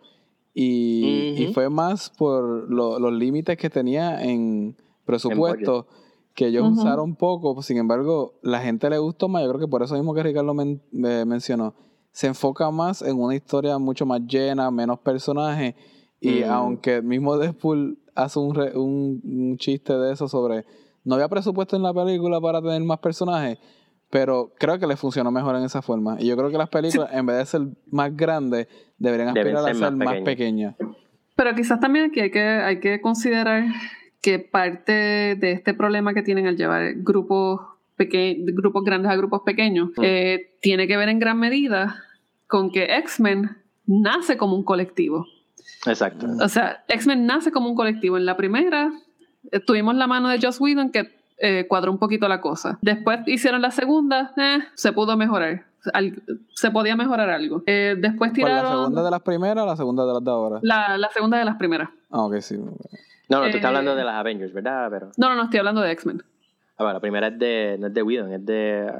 y, fue más por los límites que tenía en presupuesto que ellos usaron poco. Sin embargo, la gente le gustó más. Yo creo que por eso mismo que Ricardo mencionó. Se enfoca más en una historia mucho más llena, menos personajes. Y aunque el mismo Deadpool hace un, un, un chiste de eso sobre no había presupuesto en la película para tener más personajes, pero creo que le funcionó mejor en esa forma. Y yo creo que las películas, en vez de ser más grandes, deberían aspirar a ser más, pequeñas. Pero quizás también aquí hay que, hay que considerar que parte de este problema que tienen al llevar grupos, grupos grandes a grupos pequeños mm. eh, tiene que ver en gran medida con que X-Men nace como un colectivo. Exacto. O sea, X-Men nace como un colectivo. En la primera eh, tuvimos la mano de Joss Whedon que eh, cuadró un poquito la cosa. Después hicieron la segunda, eh, se pudo mejorar. se podía mejorar algo. Eh, después tiraron. ¿La segunda de las primeras o la segunda de las de ahora? La, la segunda de las primeras. Ah, ok, sí. No, no, tú estás hablando de las Avengers, ¿verdad? Pero... No, no, no, estoy hablando de X-Men. Ah, bueno, la primera es de, no es de Whedon, es de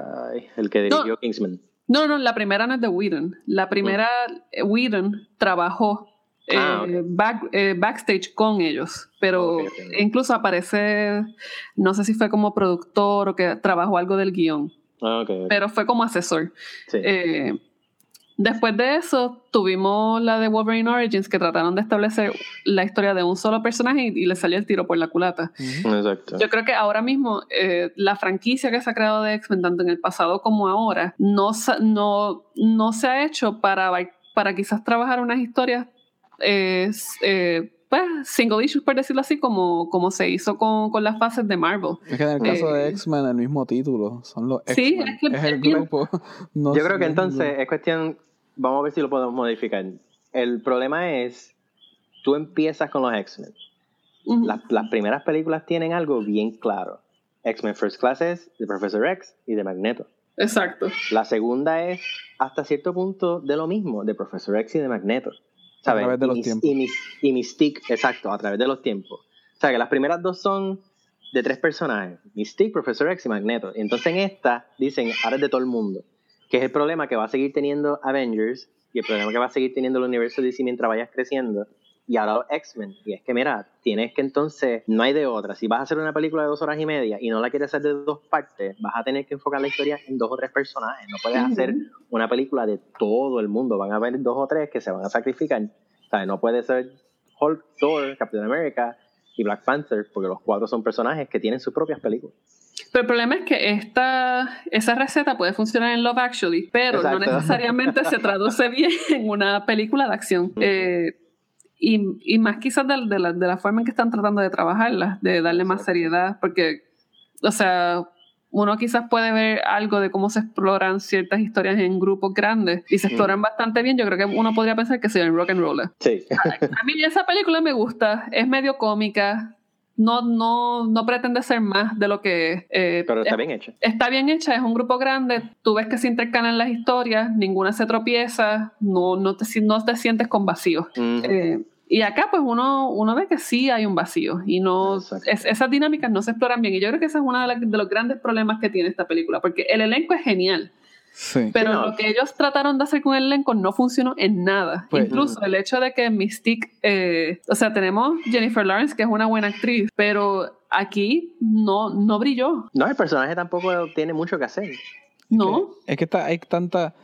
el que dirigió Kingsman. No, no, la primera no es de Whedon. La primera, mm. Whedon trabajó Ah, eh, eh, backstage con ellos, pero incluso aparece, no sé si fue como productor o que trabajó algo del guion, ah, pero fue como asesor. Eh, después de eso, tuvimos la de Wolverine Origins, que trataron de establecer la historia de un solo personaje y, le salió el tiro por la culata. Yo creo que ahora mismo la franquicia que se ha creado de X-Men, tanto en el pasado como ahora, no, no, no se ha hecho para, para quizás trabajar unas historias es, eh, pues, single issues, por decirlo así, como, como se hizo con, con las fases de Marvel. Es que en el caso de eh, X-Men, el mismo título, son los X-Men. Sí, es, el grupo. Yo creo que entonces es cuestión, vamos a ver si lo podemos modificar. El problema es, tú empiezas con los X-Men. las, primeras películas tienen algo bien claro. X-Men First Class es de Professor X y de Magneto. Exacto. La segunda es hasta cierto punto de lo mismo, de Professor X y de Magneto. A través de los tiempos. Y, Mystique, exacto, a través de los tiempos. O sea, que las primeras dos son de tres personajes, Mystique, Professor X y Magneto. Y entonces en esta dicen, ahora es de todo el mundo, que es el problema que va a seguir teniendo Avengers y el problema que va a seguir teniendo el universo DC mientras vayas creciendo, y ahora los X-Men. Y es que, mira, tienes que entonces, no hay de otra. Si vas a hacer una película de dos horas y media y no la quieres hacer de dos partes, vas a tener que enfocar la historia en dos o tres personajes. No puedes hacer una película de todo el mundo. Van a haber dos o tres que se van a sacrificar. O sea, no puede ser Hulk, Thor, Captain America y Black Panther, porque los cuatro son personajes que tienen sus propias películas. Pero el problema es que esta, esa receta puede funcionar en Love Actually, pero no necesariamente se traduce bien en una película de acción. Eh, y, y más quizás de, de, la, de, la, forma en que están tratando de trabajarla, de darle más seriedad, porque, o sea, uno quizás puede ver algo de cómo se exploran ciertas historias en grupos grandes y se exploran bastante bien. Yo creo que uno podría pensar que sea en rock and roll. Sí. A, mí esa película me gusta, es medio cómica, no, no, no pretende ser más de lo que eh, Pero está bien hecha. Está bien hecha, es un grupo grande, tú ves que se intercalan las historias, ninguna se tropieza, no, no, te, no te sientes con vacío. Y acá pues uno, uno ve que sí hay un vacío y no esas dinámicas no se exploran bien. Y yo creo que ese es uno de, de, los grandes problemas que tiene esta película, porque el elenco es genial. Pero lo que ellos trataron de hacer con el elenco no funcionó en nada. Pues, Incluso el hecho de que Mystique, eh, o sea, tenemos Jennifer Lawrence, que es una buena actriz, pero aquí no, no brilló. No, el personaje tampoco tiene mucho que hacer. No. Es que, está, hay tanta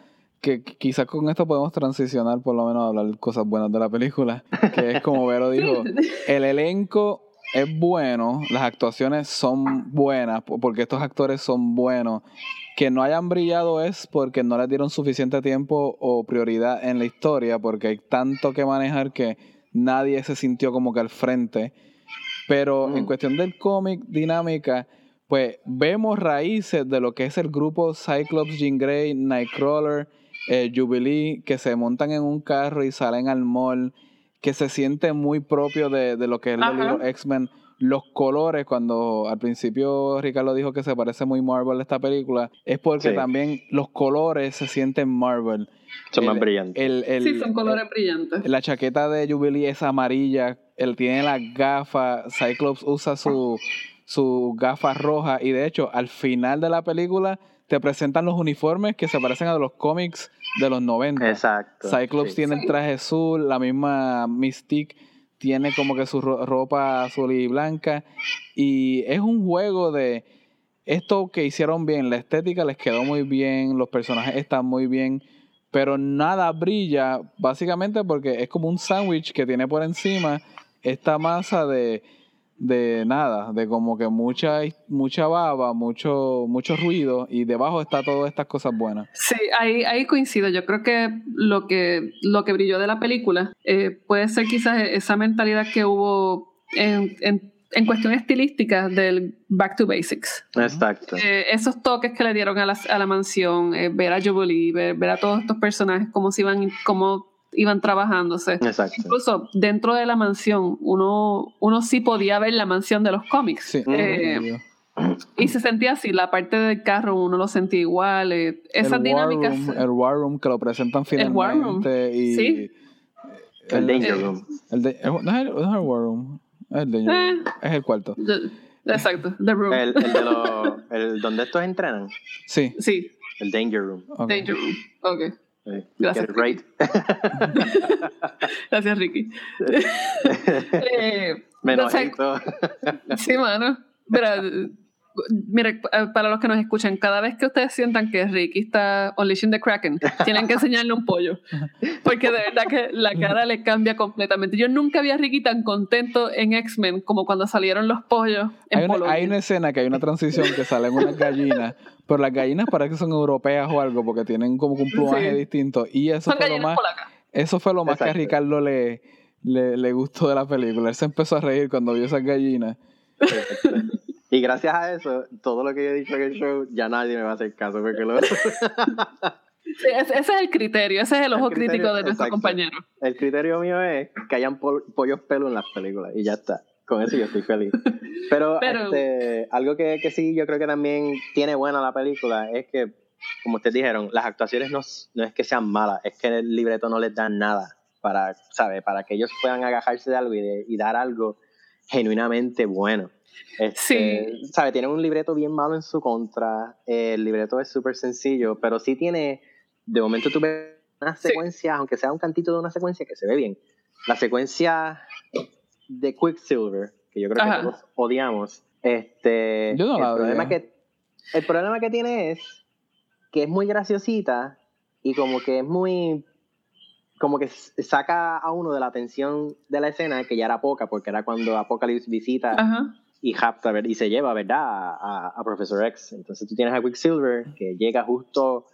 que quizás con esto podemos transicionar por lo menos a hablar cosas buenas de la película, que es como Vero dijo, el elenco es bueno, las actuaciones son buenas, porque estos actores son buenos. Que no hayan brillado es porque no les dieron suficiente tiempo o prioridad en la historia, porque hay tanto que manejar que nadie se sintió como que al frente. Pero en mm. cuestión del cómic, dinámica, pues vemos raíces de lo que es el grupo Cyclops, Jean Grey, Nightcrawler, eh, Jubilee, que se montan en un carro y salen al mall que se siente muy propio de, lo que es el libro X-Men. Los colores, cuando al principio Ricardo dijo que se parece muy Marvel esta película, es porque también los colores se sienten Marvel. Son más brillantes. sí, son colores brillantes. La chaqueta de Jubilee es amarilla, él tiene las gafas, Cyclops usa su, su gafas rojas y de hecho al final de la película te presentan los uniformes que se parecen a los cómics de los 90. Exacto. Cyclops tiene el traje azul, la misma Mystique tiene como que su ropa azul y blanca. Y es un juego de esto que hicieron bien, la estética les quedó muy bien, los personajes están muy bien, pero nada brilla, básicamente porque es como un sándwich que tiene por encima esta masa de de nada, de como que mucha, mucha baba, mucho, mucho ruido y debajo está todas estas cosas buenas. Sí, ahí, ahí coincido. Yo creo que lo que, lo que brilló de la película eh, puede ser quizás esa mentalidad que hubo en, en, en cuestión estilística del Back to Basics. Exacto. Eh, esos toques que le dieron a la, a la mansión, eh, ver a Jubilee, ver, ver, a todos estos personajes, cómo se iban, cómo iban trabajándose. Exacto. Incluso dentro de la mansión, uno, uno sí podía ver la mansión de los cómics. Eh, y se sentía así, la parte del carro uno lo sentía igual. Eh, esas dinámicas. el War Room que lo presentan finalmente. El War Room. Y sí. El, Danger Room. El no, es el, War Room. Es el Danger Room. Eh. es el cuarto. exacto, The Room. El, el de. El, donde estos entrenan. Sí. Sí. El Danger Room. Danger Room. Ok. Gracias. Gracias, Ricky. eh, Menos sí, mano. Mira, mire, para los que nos escuchan, cada vez que ustedes sientan que Ricky está unleashing the Kraken, tienen que enseñarle un pollo. Porque de verdad que la cara le cambia completamente. Yo nunca vi a Ricky tan contento en X-Men como cuando salieron los pollos. En hay, una, hay una escena que hay una transición que salen unas gallinas pero las gallinas parece que son europeas o algo, porque tienen como un plumaje distinto. Y eso fue lo más. Eso fue lo más que a Ricardo le, le, gustó de la película. Él se empezó a reír cuando vio esas gallinas. y gracias a eso, todo lo que yo he dicho en el show, ya nadie me va a hacer caso. Porque lo... ese, es el criterio, ese es el ojo crítico de nuestro compañero. El criterio mío es que hayan pollos pelos en las películas y ya está. Con eso yo estoy feliz. Pero, Este, algo que, que, sí yo creo que también tiene buena la película es que, como ustedes dijeron, las actuaciones no, no es que sean malas, es que el libreto no les da nada para, ¿sabe? Para que ellos puedan agajarse de algo y, y dar algo genuinamente bueno. Este, sí. ¿Sabe? Tiene un libreto bien malo en su contra. el libreto es súper sencillo, pero sí tiene. De momento tú ves una secuencia, aunque sea un cantito de una secuencia que se ve bien. La secuencia de Quicksilver, que yo creo que todos odiamos, este, el, problema que, el problema que tiene es que es muy graciosita y como que es muy como que saca a uno de la atención de la escena que ya era poca porque era cuando Apocalypse visita y rapta y se lleva verdad a, a, Professor X entonces tú tienes a Quicksilver que llega justo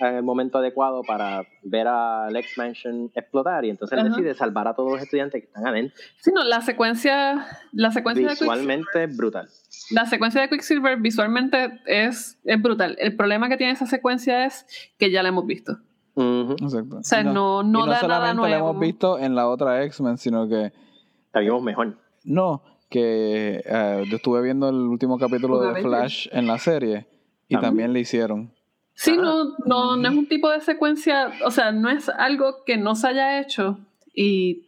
en el momento adecuado para ver a Lex Mansion explotar y entonces él decide salvar a todos los estudiantes que están adentro. Sí, no, la secuencia, la secuencia visualmente es brutal. La secuencia de Quicksilver visualmente es, es brutal. El problema que tiene esa secuencia es que ya la hemos visto. Exacto. O sea, no, no, da nada nuevo. la hemos visto en la otra X-Men, sino que... La vimos mejor. No, que eh, yo estuve viendo el último capítulo de Flash en la serie y también le hicieron. Sí, no, no, no es un tipo de secuencia, o sea, no es algo que no se haya hecho y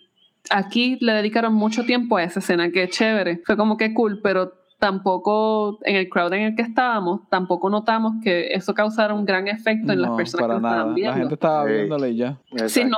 aquí le dedicaron mucho tiempo a esa escena, que es chévere. Fue como que cool, pero tampoco en el crowd en el que estábamos, tampoco notamos que eso causara un gran efecto en las personas que nada. estaban viendo. La gente estaba viéndole ya. Sí, no,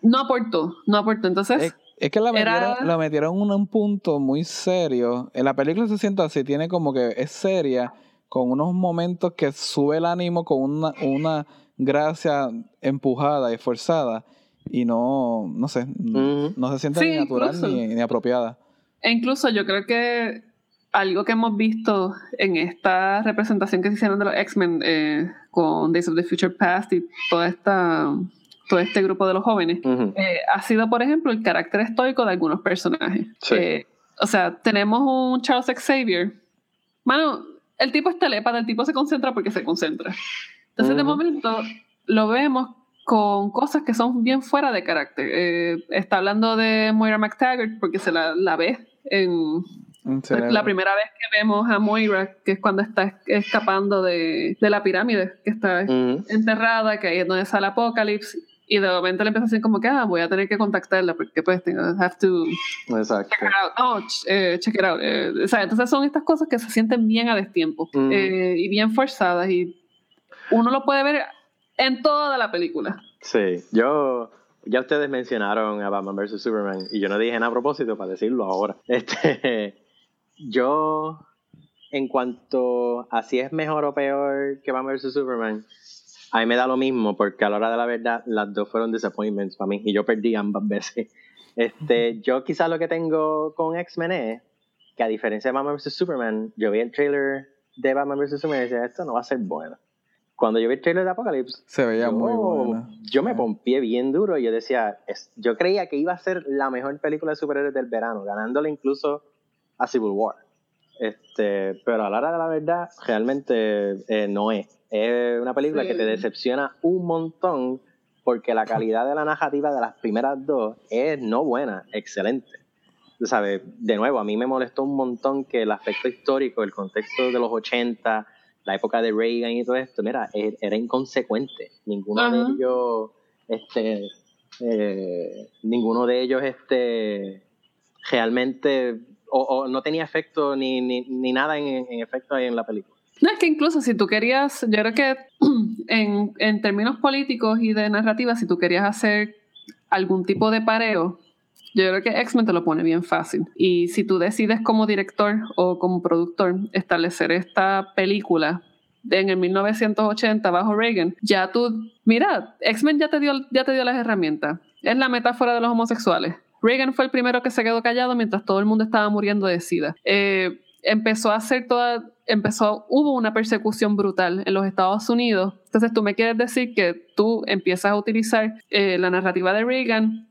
no aportó, no aportó. Entonces. Es, que la metieron, la metieron en un punto muy serio. En la película se siente así, tiene como que es seria, con unos momentos que sube el ánimo con una, una gracia empujada y forzada. Y no, no sé, no se siente ni natural ni, ni apropiada. E incluso yo creo que algo que hemos visto en esta representación que se hicieron de los X-Men eh, con Days of the Future Past y toda esta, todo este grupo de los jóvenes, eh, ha sido, por ejemplo, el carácter estoico de algunos personajes. Eh, o sea, tenemos un Charles Xavier. Mano, el tipo es telépata, el tipo se concentra porque se concentra. Entonces, de momento, lo vemos con cosas que son bien fuera de carácter. está hablando de Moira McTaggart porque se la, la ve en la primera vez que vemos a Moira, que es cuando está escapando de, de la pirámide, que está enterrada, que ahí es donde sale Apocalipsis, y de momento le empieza a decir como que, ah, voy a tener que contactarla porque pues tengo, have to Exacto. check it out. Oh, eh, check it out. Eh, o sea, entonces son estas cosas que se sienten bien a destiempo eh, y bien forzadas y uno lo puede ver en toda la película. Sí, yo ya ustedes mencionaron a Batman vs. Superman y yo no dije nada a propósito para decirlo ahora. Este, yo, en cuanto a si es mejor o peor que Batman vs. Superman, a mí me da lo mismo, porque a la hora de la verdad, las dos fueron disappointments para mí y yo perdí ambas veces. Este, yo quizás lo que tengo con X-Men es que a diferencia de Batman vs. Superman, yo vi el trailer de Batman vs. Superman y decía, esto no va a ser bueno. Cuando yo vi el trailer de Apocalypse, se veía muy bueno. Yo me pompié bien duro y yo decía, yo creía que iba a ser la mejor película de superhéroes del verano, ganándole incluso a Civil War. Este, pero a la hora de la verdad, realmente eh, no es. Es una película que te decepciona un montón porque la calidad de la narrativa de las primeras dos es no buena, excelente. ¿Sabes? De nuevo, a mí me molestó un montón que el aspecto histórico, el contexto de los 80, la época de Reagan y todo esto, mira, e, era inconsecuente. Ninguno de ellos, este, eh, ninguno de ellos, este, realmente o, no tenía efecto ni, ni, nada en, efecto ahí en la película. No, es que incluso si tú querías, yo creo que en, en términos políticos y de narrativa, si tú querías hacer algún tipo de pareo, yo creo que X-Men te lo pone bien fácil. Y si tú decides como director o como productor establecer esta película en el 1980 bajo Reagan, ya tú, mira, X-Men ya te dio ya te dio las herramientas. Es la metáfora de los homosexuales. Reagan fue el primero que se quedó callado mientras todo el mundo estaba muriendo de SIDA. Eh, empezó a hacer toda, empezó, hubo una persecución brutal en los Estados Unidos. Entonces tú me quieres decir que tú empiezas a utilizar eh, la narrativa de Reagan,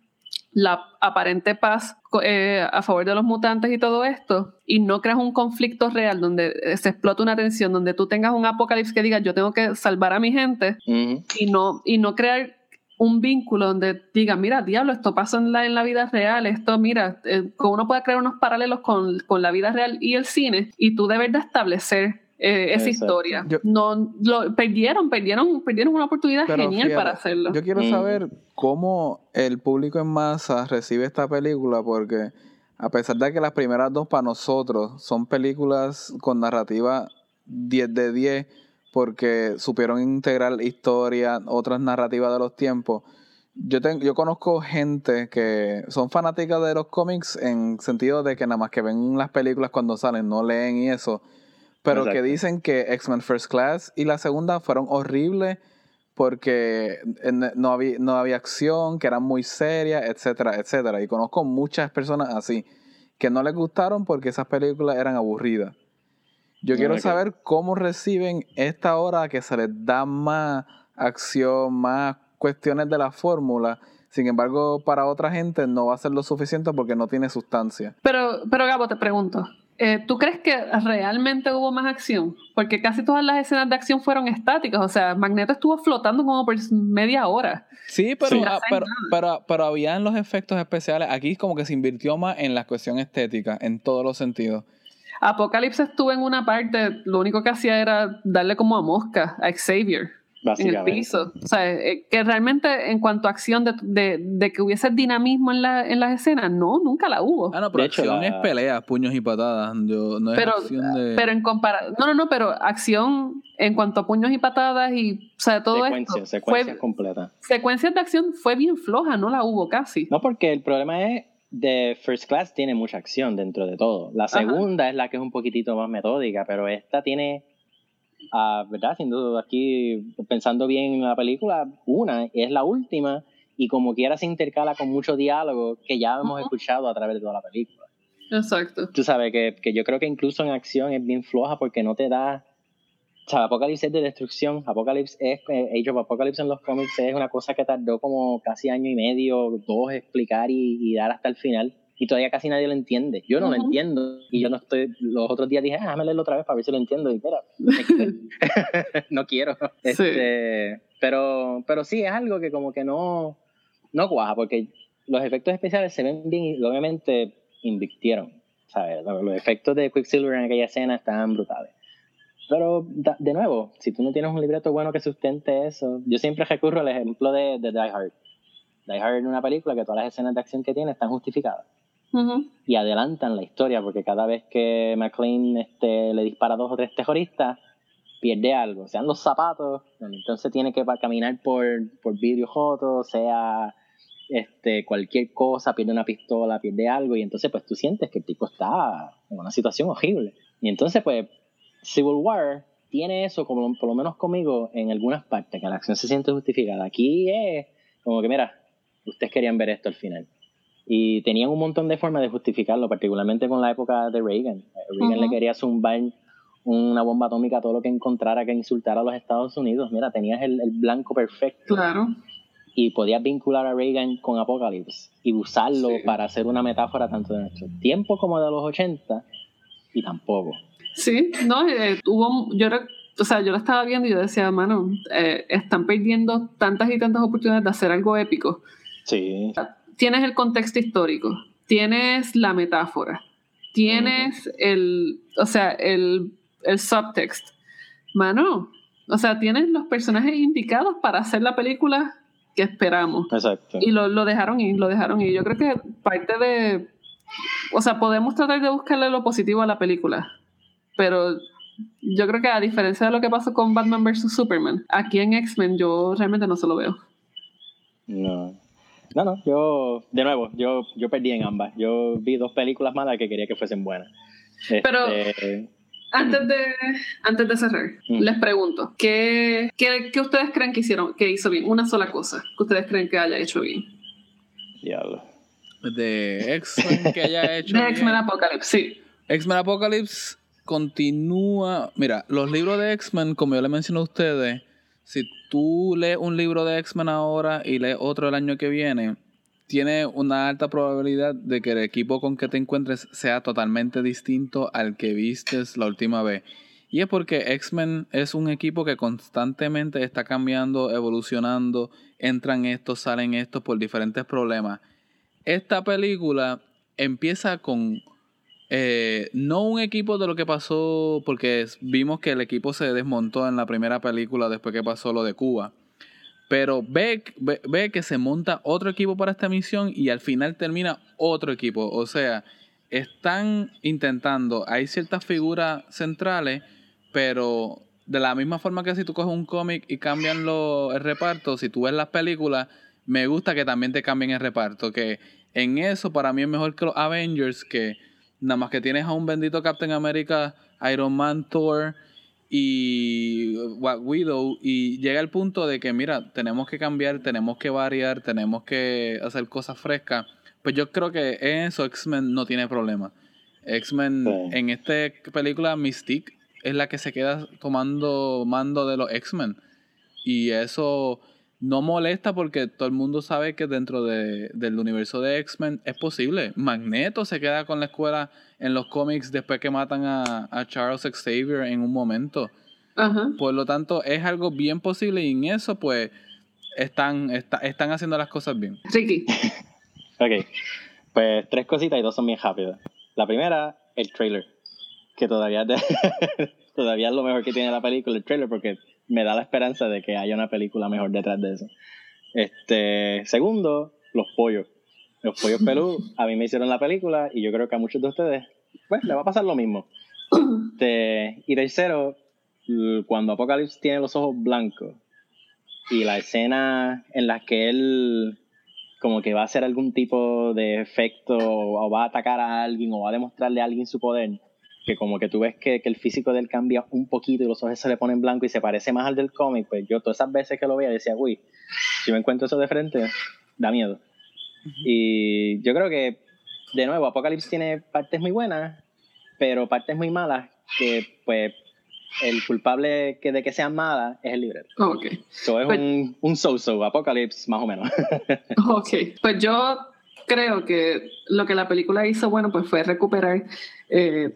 la aparente paz eh, a favor de los mutantes y todo esto, y no creas un conflicto real donde se explota una tensión, donde tú tengas un apocalipsis que diga yo tengo que salvar a mi gente, y, no, y no crear un vínculo donde diga, mira, diablo, esto pasa en la, en la vida real, esto, mira, eh, uno puede crear unos paralelos con, con, la vida real y el cine, y tú debes de establecer eh, esa historia. no, lo, perdieron, perdieron, perdieron una oportunidad genial para hacerlo. Yo quiero mm. saber cómo el público en masa recibe esta película, porque a pesar de que las primeras dos para nosotros son películas con narrativa 10 de 10, porque supieron integrar historia, otras narrativas de los tiempos. Yo, tengo, yo conozco gente que son fanáticas de los cómics en sentido de que nada más que ven las películas cuando salen, no leen y eso, pero que dicen que X-Men First Class y la segunda fueron horribles porque no había, no había acción, que eran muy serias, etcétera, etcétera. Y conozco muchas personas así, que no les gustaron porque esas películas eran aburridas. Yo quiero saber cómo reciben esta hora que se les da más acción, más cuestiones de la fórmula. Sin embargo, para otra gente no va a ser lo suficiente porque no tiene sustancia. Pero, pero Gabo, te pregunto, eh, ¿tú crees que realmente hubo más acción? Porque casi todas las escenas de acción fueron estáticas. O sea, Magneto estuvo flotando como por media hora. Sí, pero, ah, pero, pero, pero, habían los efectos especiales. Aquí como que se invirtió más en la cuestión estética, en todos los sentidos. Apocalipsis estuvo en una parte, lo único que hacía era darle como a mosca a Xavier. en el piso. O sea, eh, que realmente en cuanto a acción de, de, que hubiese dinamismo en, la, en las escenas, no, nunca la hubo. Ah, no, pero acción es pelea, puños y patadas. Yo, no es pero, acción de... pero en comparación. No, no, no, pero acción en cuanto a puños y patadas y, o sea, todo esto. Secuencias completas. Secuencias de acción fue bien floja, no la hubo casi. No, porque el problema es de First Class tiene mucha acción dentro de todo. La segunda es la que es un poquitito más metódica, pero esta tiene uh, ¿verdad? Siendo aquí, pensando bien en la película, una es la última y como quiera se intercala con mucho diálogo que ya hemos escuchado a través de toda la película. Exacto. Tú sabes que, que, yo creo que incluso en acción es bien floja porque no te da... O sea, Apocalypse es de destrucción. Apocalypse es... Eh, Age of Apocalypse en los cómics es una cosa que tardó como casi año y medio, dos, explicar y, y dar hasta el final y todavía casi nadie lo entiende. Yo no lo entiendo y yo no estoy, los otros días dije, ah, déjame leerlo otra vez para ver si lo entiendo y espera, no quiero. Este, pero, pero sí, es algo que como que no, no cuaja porque los efectos especiales se ven bien y obviamente invirtieron. ¿sabes? Los efectos de Quicksilver en aquella escena estaban brutales. Pero, de nuevo, si tú no tienes un libreto bueno que sustente eso, yo siempre recurro al ejemplo de, de Die Hard. Die Hard es una película que todas las escenas de acción que tiene están justificadas y adelantan la historia, porque cada vez que McLean este, le dispara a dos o tres terroristas, pierde algo, sean los zapatos, entonces tiene que caminar por, por vidrio joto, sea este, cualquier cosa, pierde una pistola, pierde algo, y entonces pues tú sientes que el tipo está en una situación horrible. Y entonces pues Civil War tiene eso, como por lo menos conmigo, en algunas partes, que la acción se siente justificada. Aquí es como que, mira, ustedes querían ver esto al final. Y tenían un montón de formas de justificarlo, particularmente con la época de Reagan. Reagan le quería zumbar una bomba atómica a todo lo que encontrara que insultara a los Estados Unidos. Mira, tenías el, blanco perfecto. Claro. Y podías vincular a Reagan con Apocalypse y usarlo para hacer una metáfora tanto de nuestro tiempo como de los 80 y tampoco. Sí, no, eh, hubo, yo o sea, yo lo estaba viendo y yo decía, mano, eh, están perdiendo tantas y tantas oportunidades de hacer algo épico. Sí tienes el contexto histórico, tienes la metáfora, tienes el, o sea, el, el subtext. Mano, o sea, tienes los personajes indicados para hacer la película que esperamos. Exacto. Y lo, lo dejaron ir, lo dejaron ir. Yo creo que parte de, o sea, podemos tratar de buscarle lo positivo a la película, pero yo creo que a diferencia de lo que pasó con Batman vs. Superman, aquí en X-Men yo realmente no se lo veo. No. No, no, yo, de nuevo, yo, yo perdí en ambas. Yo vi dos películas malas que quería que fuesen buenas. Pero este, antes de, antes de cerrar, mm. les pregunto, ¿qué, ¿qué, qué, ustedes creen que hicieron, que hizo bien? Una sola cosa que ustedes creen que haya hecho bien. Diablo. De X-Men que haya hecho De X-Men Apocalypse, sí. X-Men Apocalypse continúa... Mira, los libros de X-Men, como yo le mencioné a ustedes, si tú lees un libro de X-Men ahora y lees otro el año que viene, tiene una alta probabilidad de que el equipo con que te encuentres sea totalmente distinto al que vistes la última vez. Y es porque X-Men es un equipo que constantemente está cambiando, evolucionando, entran estos, salen estos por diferentes problemas. Esta película empieza con eh, no un equipo de lo que pasó, porque vimos que el equipo se desmontó en la primera película después que pasó lo de Cuba. Pero ve, ve, que se monta otro equipo para esta misión y al final termina otro equipo. O sea, están intentando, hay ciertas figuras centrales, pero de la misma forma que si tú coges un cómic y cambian lo, el reparto, si tú ves las películas, me gusta que también te cambien el reparto. Que en eso para mí es mejor que los Avengers, que Nada más que tienes a un bendito Captain America, Iron Man, Thor y What Widow. Y llega el punto de que, mira, tenemos que cambiar, tenemos que variar, tenemos que hacer cosas frescas. Pues yo creo que en eso X-Men no tiene problema. X-Men, en esta película, Mystique es la que se queda tomando mando de los X-Men. Y eso no molesta porque todo el mundo sabe que dentro de, del universo de X-Men es posible. Magneto se queda con la escuela en los cómics después que matan a, Charles Xavier en un momento. Por lo tanto, es algo bien posible y en eso pues están, están haciendo las cosas bien. Ricky. ok, pues tres cositas y dos son bien rápidas. La primera, el trailer, que todavía, todavía es lo mejor que tiene la película, el trailer, porque me da la esperanza de que haya una película mejor detrás de eso. Este, segundo, los pollos. Los pollos pelú a mí me hicieron la película y yo creo que a muchos de ustedes, pues, le va a pasar lo mismo. Este, y tercero, cuando Apocalypse tiene los ojos blancos y la escena en la que él como que va a hacer algún tipo de efecto o va a atacar a alguien o va a demostrarle a alguien su poder, que como que tú ves que, el físico de él cambia un poquito y los ojos se le ponen blanco y se parece más al del cómic, pues yo todas esas veces que lo veía decía, uy, si me encuentro eso de frente, da miedo. Y yo creo que, de nuevo, Apocalypse tiene partes muy buenas, pero partes muy malas que pues el culpable que de que sean malas es el librero. Ok. Eso es pues un, un so-so, Apocalypse más o menos. ok, pues yo creo que lo que la película hizo, bueno, pues fue recuperar eh,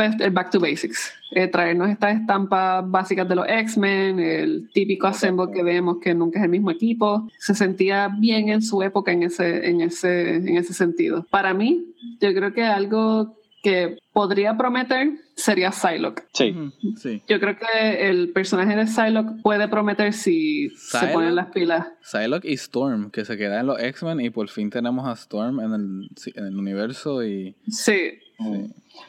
pues, el Back to Basics, eh, traernos estas estampas básicas de los X-Men, el típico assemble que vemos que nunca es el mismo equipo, se sentía bien en su época en ese, en ese, en ese sentido. Para mí, yo creo que algo que podría prometer sería Psylocke. Sí. sí. Yo creo que el personaje de Psylocke puede prometer si se ponen las pilas. Psylocke y Storm, que se queda en los X-Men y por fin tenemos a Storm en el, en el universo y... Sí.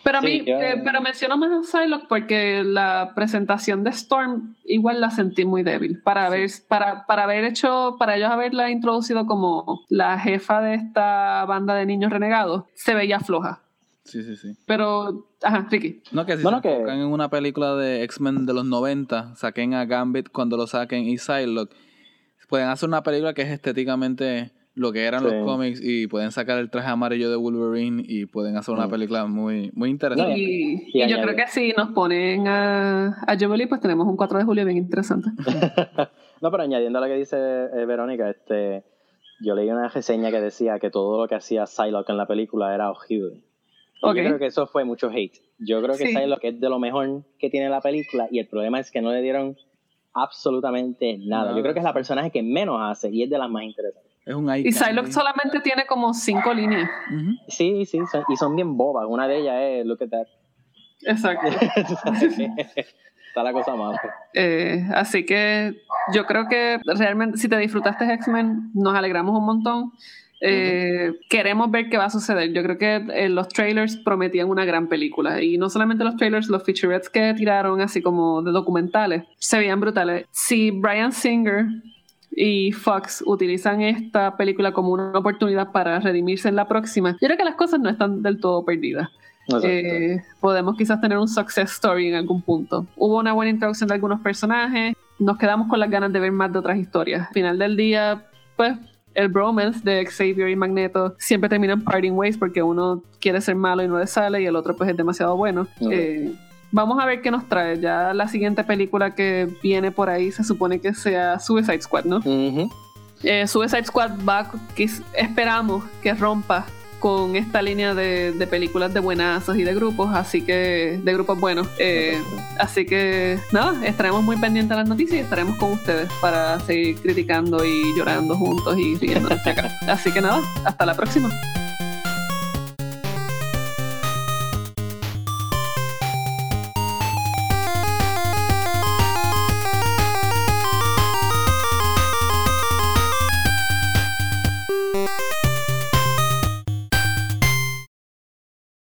Pero a mí, eh, pero menciono más a Psylocke porque la presentación de Storm igual la sentí muy débil. Para, haber, para, para haber hecho, para ellos haberla introducido como la jefa de esta banda de niños renegados, se veía floja. Sí, sí, sí. Pero, ajá, Ricky. No, que si se que... en una película de X-Men de los 90, saquen a Gambit cuando lo saquen y Psylocke, pueden hacer una película que es estéticamente lo que eran los cómics y pueden sacar el traje amarillo de Wolverine y pueden hacer una película muy, muy interesante. Y, yo creo que si nos ponen a, a Jubilee, pues tenemos un 4 de julio bien interesante. no, pero añadiendo a lo que dice eh, Verónica, este, yo leí una reseña que decía que todo lo que hacía Psylocke en la película era horrible. Yo creo que eso fue mucho hate. Yo creo que sí. lo que es de lo mejor que tiene la película y el problema es que no le dieron absolutamente nada. Yo creo que es la personaje que menos hace y es de las más interesantes. Es un y Psylocke solamente tiene como cinco líneas. Sí, sí, y son bien bobas. Una de ellas es Look at that. Exacto. Está la cosa mal. Eh, así que yo creo que realmente si te disfrutaste X-Men, nos alegramos un montón. Eh, queremos ver qué va a suceder. Yo creo que eh, los trailers prometían una gran película. Y no solamente los trailers, los featurettes que tiraron, así como de documentales, se veían brutales. Si Brian Singer y Fox utilizan esta película como una oportunidad para redimirse en la próxima, yo creo que las cosas no están del todo perdidas. Eh, podemos quizás tener un success story en algún punto. Hubo una buena introducción de algunos personajes, nos quedamos con las ganas de ver más de otras historias. Al final del día, pues el bromance de Xavier y Magneto siempre terminan parting ways porque uno quiere ser malo y no le sale y el otro pues es demasiado bueno. Eh, vamos a ver qué nos trae. Ya la siguiente película que viene por ahí se supone que sea Suicide Squad, ¿no? Eh, Suicide Squad va, que esperamos que rompa con esta línea de, películas de buenazos y de grupos, así que de grupos buenos. Eh, así que nada, estaremos muy pendientes de las noticias y estaremos con ustedes para seguir criticando y llorando juntos y riendo. así que nada, hasta la próxima.